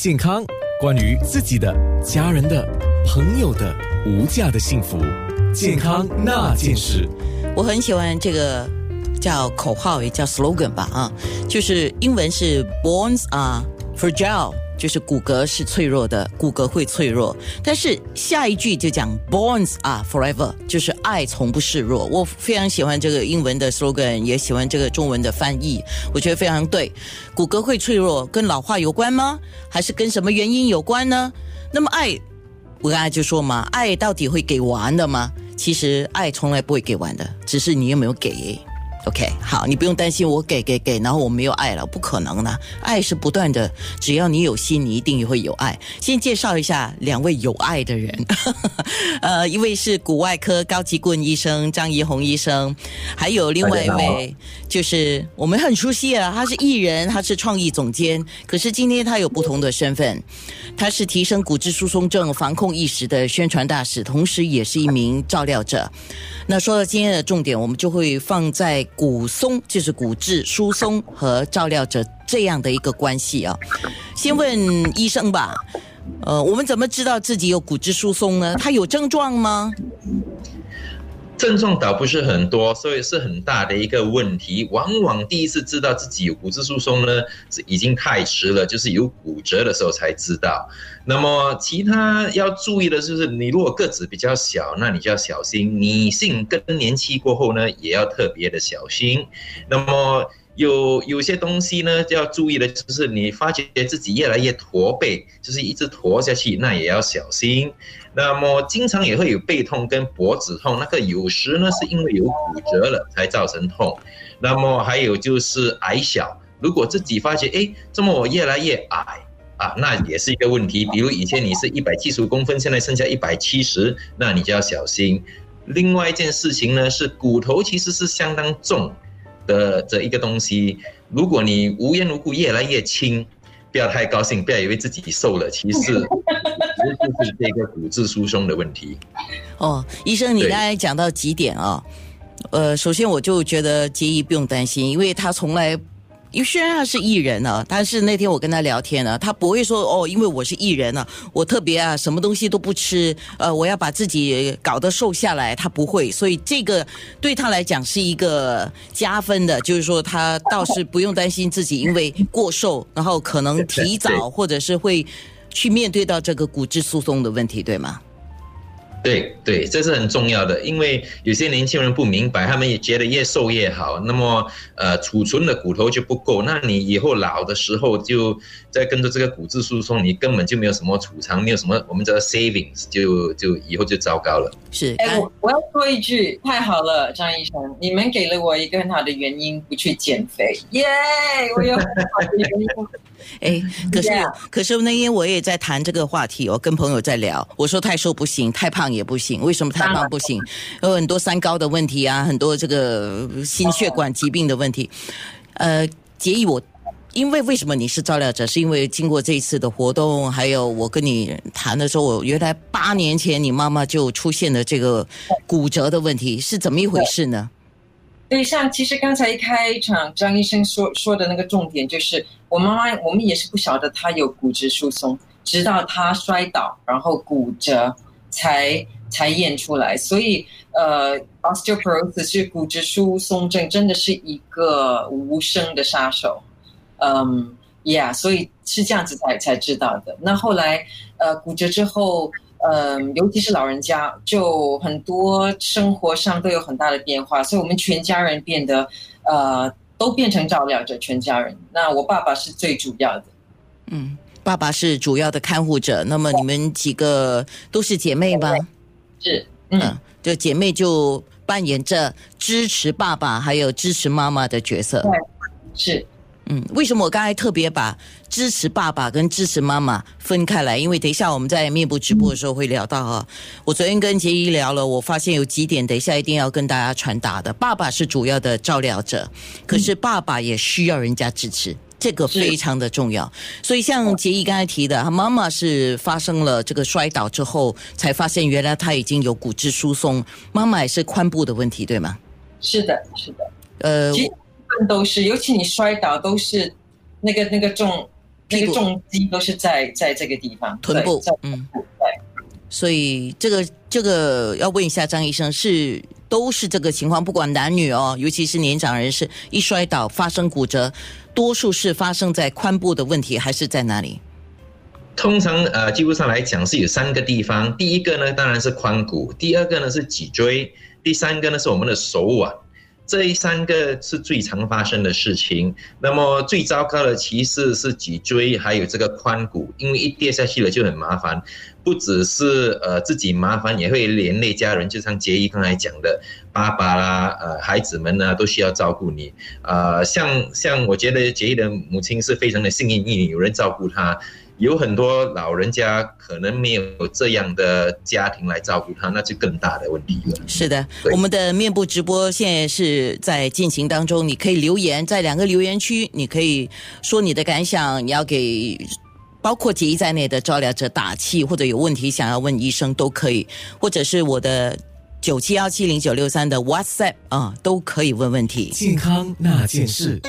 健康，关于自己的、家人的、朋友的无价的幸福，健康那件事。我很喜欢这个叫口号，也叫 slogan 吧啊，就是英文是 Bones are fragile。就是骨骼是脆弱的，骨骼会脆弱。但是下一句就讲 bones are forever”，就是爱从不示弱。我非常喜欢这个英文的 slogan，也喜欢这个中文的翻译，我觉得非常对。骨骼会脆弱，跟老化有关吗？还是跟什么原因有关呢？那么爱，我刚才就说嘛，爱到底会给完的吗？其实爱从来不会给完的，只是你有没有给。OK，好，你不用担心我给给给，然后我没有爱了，不可能的，爱是不断的，只要你有心，你一定会有爱。先介绍一下两位有爱的人，呃，一位是骨外科高级顾问医生张怡红医生，还有另外一位就是我们很熟悉啊，他是艺人，他是创意总监，可是今天他有不同的身份，他是提升骨质疏松症防控意识的宣传大使，同时也是一名照料者。那说到今天的重点，我们就会放在骨松，就是骨质疏松和照料者这样的一个关系啊。先问医生吧，呃，我们怎么知道自己有骨质疏松呢？他有症状吗？症状倒不是很多，所以是很大的一个问题。往往第一次知道自己有骨质疏松呢，是已经太迟了，就是有骨折的时候才知道。那么其他要注意的就是，你如果个子比较小，那你就要小心；女性更年期过后呢，也要特别的小心。那么有有些东西呢就，要注意的就是，你发觉自己越来越驼背，就是一直驼下去，那也要小心。那么经常也会有背痛跟脖子痛，那个有时呢是因为有骨折了才造成痛。那么还有就是矮小，如果自己发觉哎，这么我越来越矮啊，那也是一个问题。比如以前你是一百七十公分，现在剩下一百七十，那你就要小心。另外一件事情呢是骨头其实是相当重的这一个东西，如果你无缘无故越来越轻。不要太高兴，不要以为自己瘦了，其实 其实就是这个骨质疏松的问题。哦，医生，你刚才讲到几点啊？呃，首先我就觉得杰伊不用担心，因为他从来。因为虽然他是艺人啊，但是那天我跟他聊天呢，他不会说哦，因为我是艺人啊，我特别啊，什么东西都不吃，呃，我要把自己搞得瘦下来，他不会，所以这个对他来讲是一个加分的，就是说他倒是不用担心自己因为过瘦，然后可能提早或者是会去面对到这个骨质疏松的问题，对吗？对对，这是很重要的，因为有些年轻人不明白，他们也觉得越瘦越好，那么呃储存的骨头就不够，那你以后老的时候就在跟着这个骨质疏松，你根本就没有什么储藏，没有什么我们叫 savings，就就以后就糟糕了。是，哎，我我要说一句，太好了，张医生，你们给了我一个很好的原因不去减肥，耶，我有很好的原因。哎，可是可是那天我也在谈这个话题，我跟朋友在聊，我说太瘦不行，太胖也不行，为什么太胖不行？有很多三高的问题啊，很多这个心血管疾病的问题。呃，建议我，因为为什么你是照料者？是因为经过这一次的活动，还有我跟你谈的时候，我原来八年前你妈妈就出现了这个骨折的问题，是怎么一回事呢？对，像其实刚才一开场张医生说说的那个重点，就是我妈妈，我们也是不晓得她有骨质疏松，直到她摔倒然后骨折才才验出来。所以呃，osteoporosis 是骨质疏松症，真的是一个无声的杀手。嗯，Yeah，所以是这样子才才知道的。那后来呃骨折之后。嗯，尤其是老人家，就很多生活上都有很大的变化，所以我们全家人变得，呃，都变成照料者，全家人。那我爸爸是最主要的，嗯，爸爸是主要的看护者。那么你们几个都是姐妹吗？是，嗯，就姐妹就扮演着支持爸爸还有支持妈妈的角色。对，是。嗯，为什么我刚才特别把支持爸爸跟支持妈妈分开来？因为等一下我们在面部直播的时候会聊到哈。我昨天跟杰伊聊了，我发现有几点，等一下一定要跟大家传达的。爸爸是主要的照料者，可是爸爸也需要人家支持，这个非常的重要。所以像杰伊刚才提的，他妈妈是发生了这个摔倒之后，才发现原来他已经有骨质疏松，妈妈也是髋部的问题，对吗？是的，是的。呃。都是，尤其你摔倒都是那个那个重那个重击都是在在这个地方，臀部嗯臀部对。所以这个这个要问一下张医生，是都是这个情况，不管男女哦，尤其是年长人士，一摔倒发生骨折，多数是发生在髋部的问题，还是在哪里？通常呃，基本上来讲是有三个地方。第一个呢，当然是髋骨；第二个呢是脊椎；第三个呢是我们的手腕。这三个是最常发生的事情。那么最糟糕的其实是脊椎还有这个髋骨，因为一跌下去了就很麻烦，不只是呃自己麻烦，也会连累家人。就像杰伊刚才讲的，爸爸啦、呃孩子们呢都需要照顾你。呃，像像我觉得杰伊的母亲是非常的幸运，有人照顾她。有很多老人家可能没有这样的家庭来照顾他，那就更大的问题了。是的，我们的面部直播现在是在进行当中，你可以留言，在两个留言区，你可以说你的感想，你要给包括杰一在内的照料者打气，或者有问题想要问医生都可以，或者是我的九七幺七零九六三的 WhatsApp 啊、都可以问问题。健康那件事。